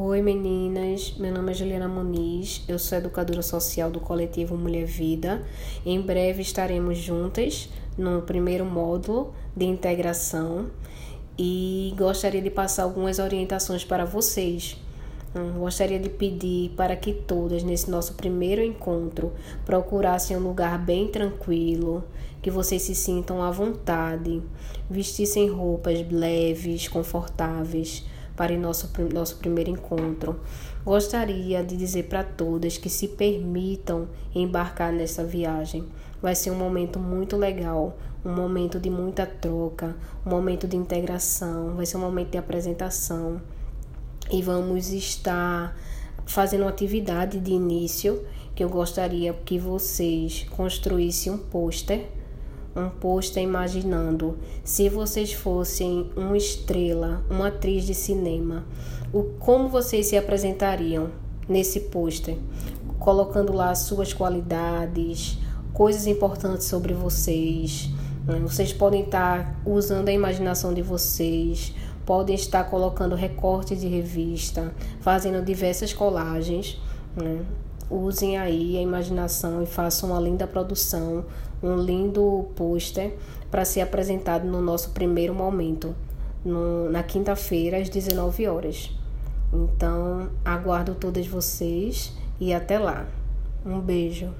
Oi meninas, meu nome é Juliana Muniz, eu sou educadora social do coletivo Mulher Vida. Em breve estaremos juntas no primeiro módulo de integração e gostaria de passar algumas orientações para vocês. Hum, gostaria de pedir para que todas, nesse nosso primeiro encontro, procurassem um lugar bem tranquilo, que vocês se sintam à vontade, vestissem roupas leves, confortáveis para o nosso, nosso primeiro encontro. Gostaria de dizer para todas que se permitam embarcar nessa viagem. Vai ser um momento muito legal, um momento de muita troca, um momento de integração, vai ser um momento de apresentação. E vamos estar fazendo uma atividade de início que eu gostaria que vocês construíssem um pôster um pôster imaginando se vocês fossem uma estrela, uma atriz de cinema, o como vocês se apresentariam nesse pôster, colocando lá suas qualidades, coisas importantes sobre vocês. Né? Vocês podem estar usando a imaginação de vocês, podem estar colocando recortes de revista, fazendo diversas colagens. Né? Usem aí a imaginação e façam uma linda produção, um lindo pôster para ser apresentado no nosso primeiro momento, no, na quinta-feira às 19 horas. Então, aguardo todas vocês e até lá. Um beijo.